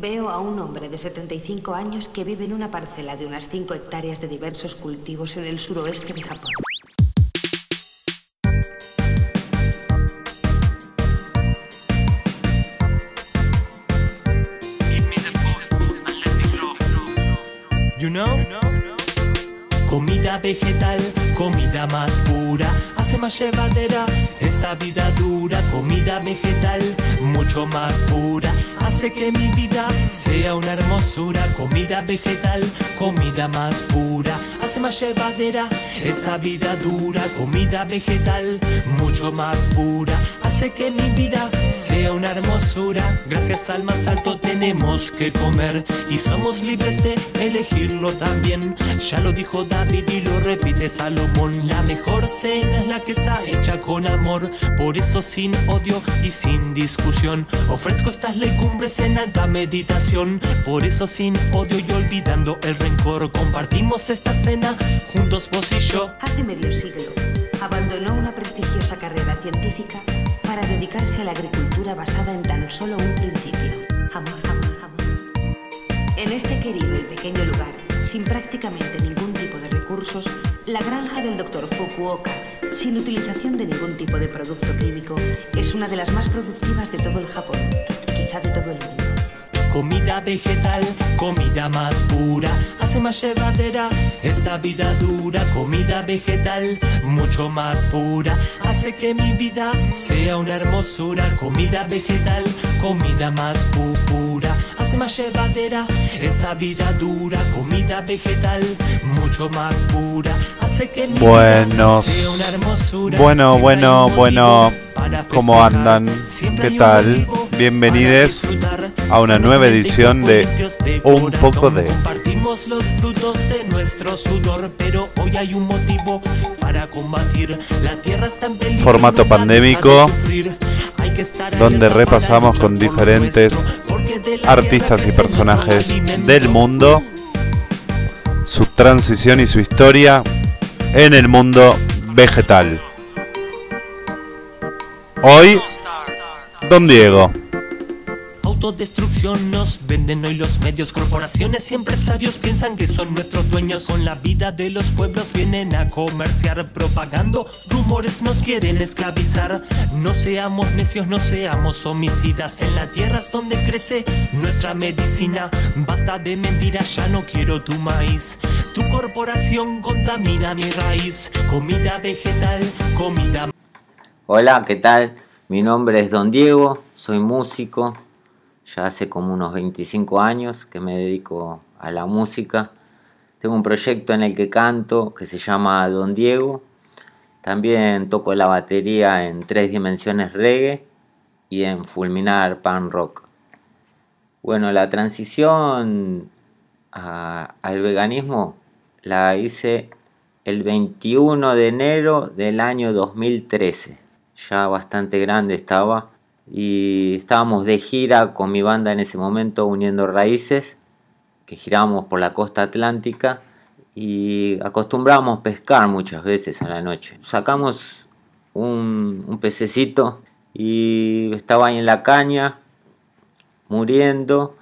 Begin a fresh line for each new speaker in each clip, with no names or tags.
Veo a un hombre de 75 años que vive en una parcela de unas 5 hectáreas de diversos cultivos en el suroeste de Japón.
You know? Comida vegetal, comida más pura, hace más llevadera esta vida dura. Comida vegetal, mucho más pura, hace que mi vida sea una hermosura. Comida vegetal, comida más pura, hace más llevadera esta vida dura. Comida vegetal, mucho más pura, hace que mi vida sea una hermosura. Gracias al más alto tenemos que comer y somos libres de elegirlo también. Ya lo dijo David y lo repite Salomón. La mejor cena es la que está hecha con amor. Por eso sin odio y sin discusión ofrezco estas legumbres en alta meditación. Por eso sin odio y olvidando el rencor compartimos esta cena juntos vos y yo.
Hace medio siglo, abandonó una prestigiosa carrera científica para dedicarse a la agricultura basada en tan solo un principio. Amor, amor, amor. En este querido y pequeño lugar, sin prácticamente ningún tipo de recursos, la granja del Dr. Fukuoka, sin utilización de ningún tipo de producto químico, es una de las más productivas de todo el Japón, quizá de todo el mundo.
Comida vegetal, comida más pura, hace más llevadera esta vida dura. Comida vegetal, mucho más pura, hace que mi vida sea una hermosura. Comida vegetal, comida más pu- pura, hace más llevadera esta vida dura. Comida vegetal, mucho más pura, hace que mi
Buenos.
vida sea una hermosura.
Bueno,
Siempre
bueno, bueno. ¿Cómo andan? ¿Qué tal?
Disfrutar.
a una nueva edición de Un poco de.
Compartimos los frutos de nuestro sudor, pero hoy hay un motivo para combatir. La tierra está en peligro.
Formato pandémico, donde repasamos con diferentes artistas y personajes del mundo, su transición y su historia en el mundo vegetal. Hoy, Don Diego.
Autodestrucción nos venden hoy los medios, corporaciones y empresarios piensan que son nuestros dueños. Con la vida de los pueblos vienen a comerciar, propagando rumores nos quieren esclavizar. No seamos necios, no seamos homicidas. En la tierra es donde crece nuestra medicina. Basta de mentiras, ya no quiero tu maíz. Tu corporación contamina mi raíz. Comida vegetal, comida
Hola, ¿qué tal? Mi nombre es Don Diego, soy músico, ya hace como unos 25 años que me dedico a la música. Tengo un proyecto en el que canto que se llama Don Diego. También toco la batería en tres dimensiones reggae y en fulminar pan rock. Bueno, la transición al veganismo la hice el 21 de enero del año 2013. Ya bastante grande estaba y estábamos de gira con mi banda en ese momento uniendo raíces que girábamos por la costa atlántica y acostumbrábamos pescar muchas veces a la noche. Sacamos un, pececito y estaba ahí en la caña muriendo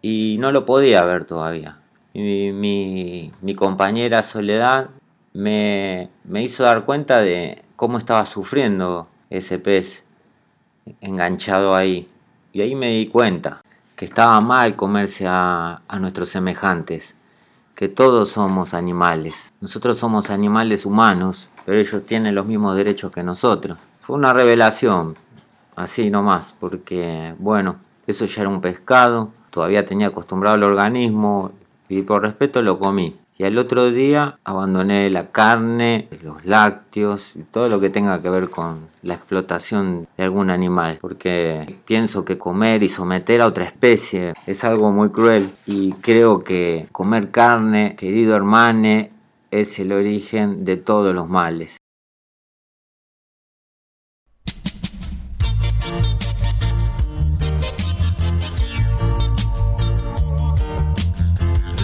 y no lo podía ver todavía. Y mi, mi compañera Soledad me, me hizo dar cuenta de cómo estaba sufriendo ese pez enganchado ahí. Y ahí me di cuenta que estaba mal comerse a, a nuestros semejantes, que todos somos animales. Nosotros somos animales humanos, pero ellos tienen los mismos derechos que nosotros. Fue una revelación, así nomás, porque bueno, eso ya era un pescado, todavía tenía acostumbrado el organismo y por respeto lo comí. Y al otro día abandoné la carne, los lácteos y todo lo que tenga que ver con la explotación de algún animal. Porque pienso que comer y someter a otra especie es algo muy cruel. Y creo que comer carne, querido hermano, es el origen de todos los males.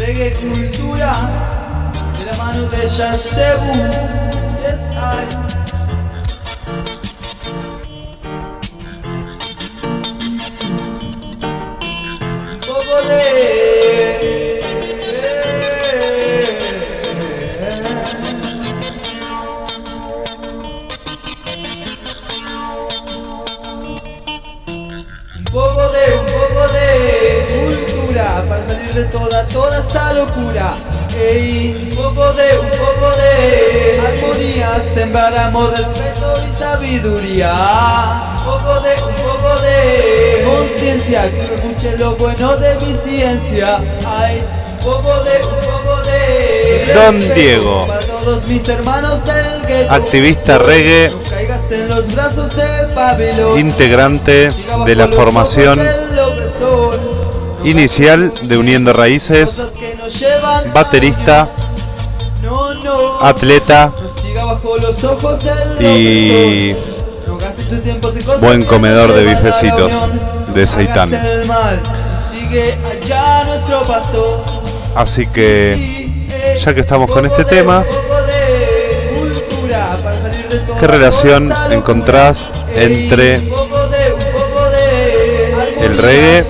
Reggae cultura de la mano de. Yes, I. sembramos respeto y sabiduría. Un poco de, un poco de conciencia, que escuche lo bueno de mi ciencia. Ay, un poco de, un poco de
Don Diego.
para todos mis hermanos del gueto.
Activista reggae.
No caigas en los brazos de Babilón.
integrante de la formación inicial de Uniendo Raíces, baterista, atleta y buen comedor de bifecitos de seitán. Así que, ya que estamos con este tema, ¿qué relación encontrás entre el reggae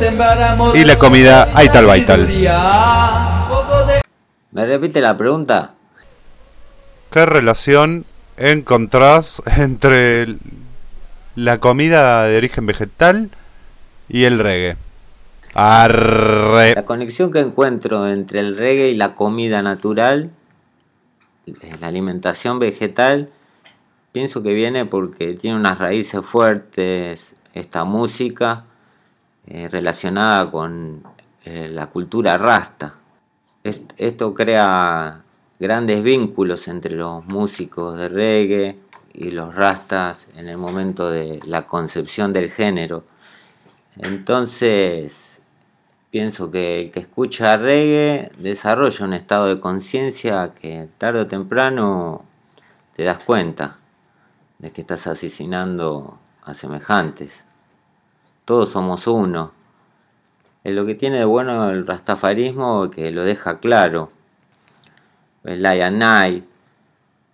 y la comida Aital Baital?
¿Me repite la pregunta?
¿Qué relación encontrás entre la comida de origen vegetal y el reggae? Arre.
La conexión que encuentro entre el reggae y la comida natural, eh, la alimentación vegetal, pienso que viene porque tiene unas raíces fuertes esta música eh, relacionada con eh, la cultura rasta. Es- esto crea grandes vínculos entre los músicos de reggae y los rastas en el momento de la concepción del género. Entonces, pienso que el que escucha reggae desarrolla un estado de conciencia que tarde o temprano te das cuenta de que estás asesinando a semejantes. Todos somos uno. Es lo que tiene de bueno el rastafarismo que lo deja claro. El and I,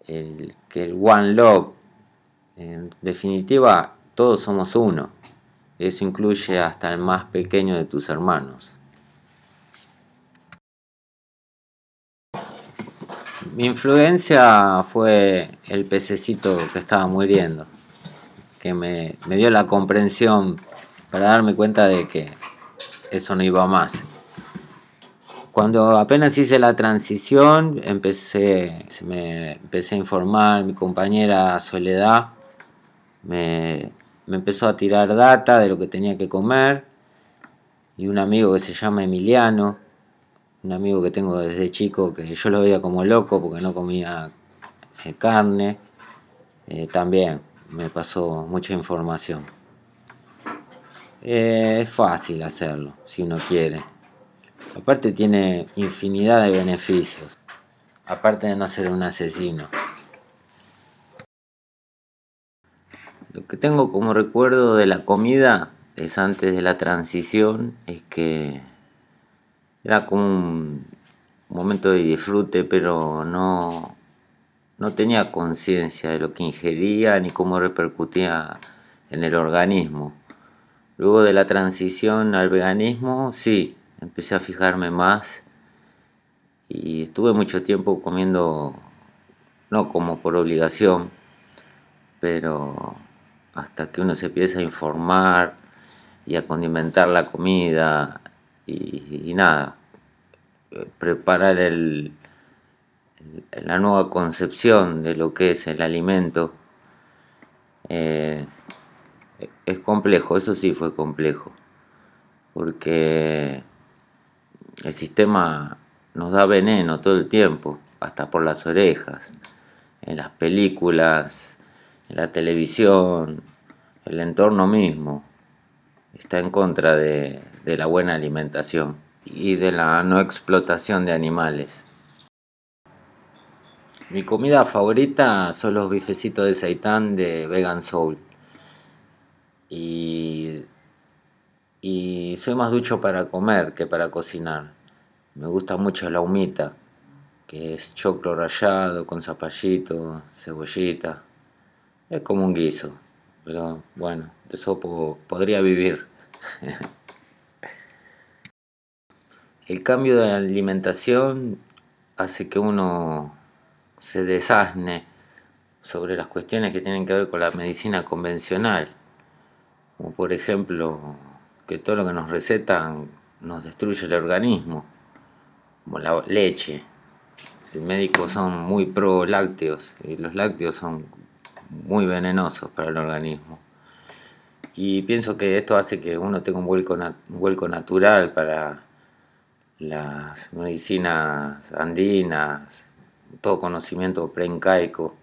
el, que el One Love. En definitiva, todos somos uno. Eso incluye hasta el más pequeño de tus hermanos. Mi influencia fue el pececito que estaba muriendo, que me, me dio la comprensión para darme cuenta de que eso no iba más. Cuando apenas hice la transición, empecé, me empecé a informar, mi compañera Soledad me, empezó a tirar data de lo que tenía que comer y un amigo que se llama Emiliano, un amigo que tengo desde chico que yo lo veía como loco porque no comía eh, carne, eh, también me pasó mucha información. Eh, es fácil hacerlo si uno quiere. Aparte tiene infinidad de beneficios. Aparte de no ser un asesino. Lo que tengo como recuerdo de la comida es antes de la transición, es que era como un momento de disfrute, pero no, no tenía conciencia de lo que ingería ni cómo repercutía en el organismo. Luego de la transición al veganismo, sí, empecé a fijarme más y estuve mucho tiempo comiendo, no como por obligación, pero hasta que uno se empieza a informar y a condimentar la comida y, nada, preparar el- la nueva concepción de lo que es el alimento. eh, es complejo, eso sí fue complejo, porque el sistema nos da veneno todo el tiempo, hasta por las orejas, en las películas, en la televisión, el entorno mismo está en contra de, la buena alimentación y de la no explotación de animales. Mi comida favorita son los bifecitos de seitán de Vegan Soul. Y soy más ducho para comer que para cocinar. Me gusta mucho la humita, que es choclo rallado con zapallito, cebollita. Es como un guiso, pero bueno, de eso po- podría vivir. El cambio de alimentación hace que uno se desasne sobre las cuestiones que tienen que ver con la medicina convencional, como por ejemplo que todo lo que nos recetan nos destruye el organismo, como la leche. Los médicos son muy pro lácteos y los lácteos son muy venenosos para el organismo. Y pienso que esto hace que uno tenga un vuelco, natural para las medicinas andinas, todo conocimiento preincaico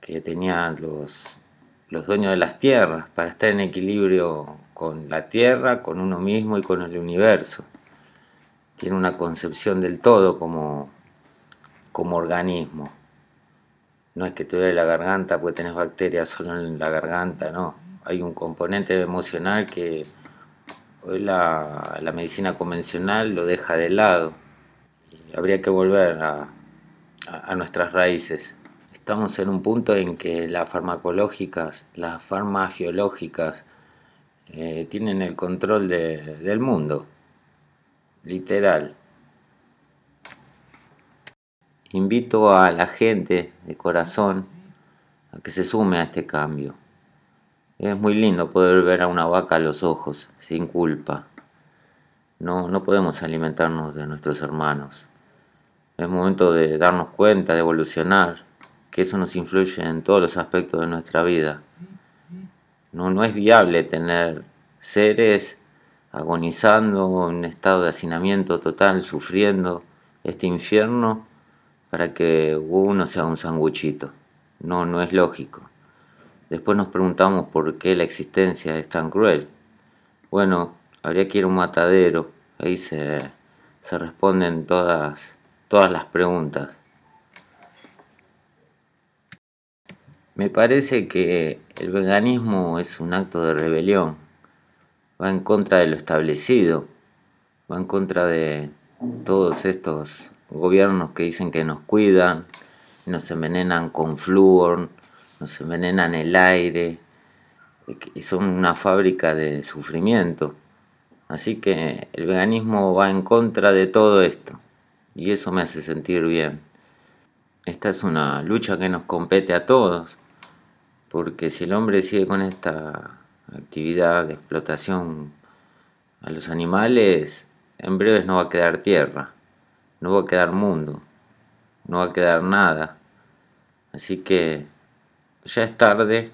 que tenían los, los dueños de las tierras para estar en equilibrio con la tierra, con uno mismo y con el universo. Tiene una concepción del todo como, como organismo. No es que te duele la garganta porque tenés bacterias solo en la garganta, no. Hay un componente emocional que hoy la, medicina convencional lo deja de lado. habría que volver a, a, nuestras raíces. Estamos en un punto en que las farmacológicas, las farmaciológicas, eh, tienen el control del mundo, literal. Invito a la gente de corazón a que se sume a este cambio. Es muy lindo poder ver a una vaca a los ojos, sin culpa. No, no podemos alimentarnos de nuestros hermanos. Es momento de darnos cuenta, de evolucionar, que eso nos influye en todos los aspectos de nuestra vida. No, no es viable tener seres agonizando en estado de hacinamiento total, sufriendo este infierno para que uno sea un sanguchito. No, no es lógico. Después nos preguntamos por qué la existencia es tan cruel. Bueno, habría que ir a un matadero, ahí se, se responden todas, todas las preguntas. Me parece que el veganismo es un acto de rebelión, va en contra de lo establecido, va en contra de todos estos gobiernos que dicen que nos cuidan, nos envenenan con flúor, nos envenenan el aire, y son una fábrica de sufrimiento. Así que el veganismo va en contra de todo esto y eso me hace sentir bien. Esta es una lucha que nos compete a todos porque si el hombre sigue con esta actividad de explotación a los animales, en breves no va a quedar tierra, no va a quedar mundo, no va a quedar nada. Así que ya es tarde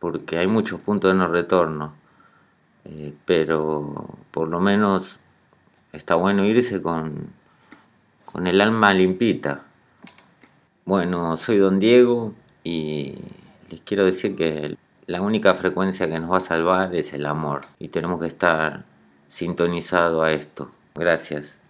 porque hay muchos puntos de no retorno, eh, pero por lo menos está bueno irse con, con el alma limpita. Bueno, soy don Diego y les quiero decir que la única frecuencia que nos va a salvar es el amor y tenemos que estar sintonizados a esto. Gracias.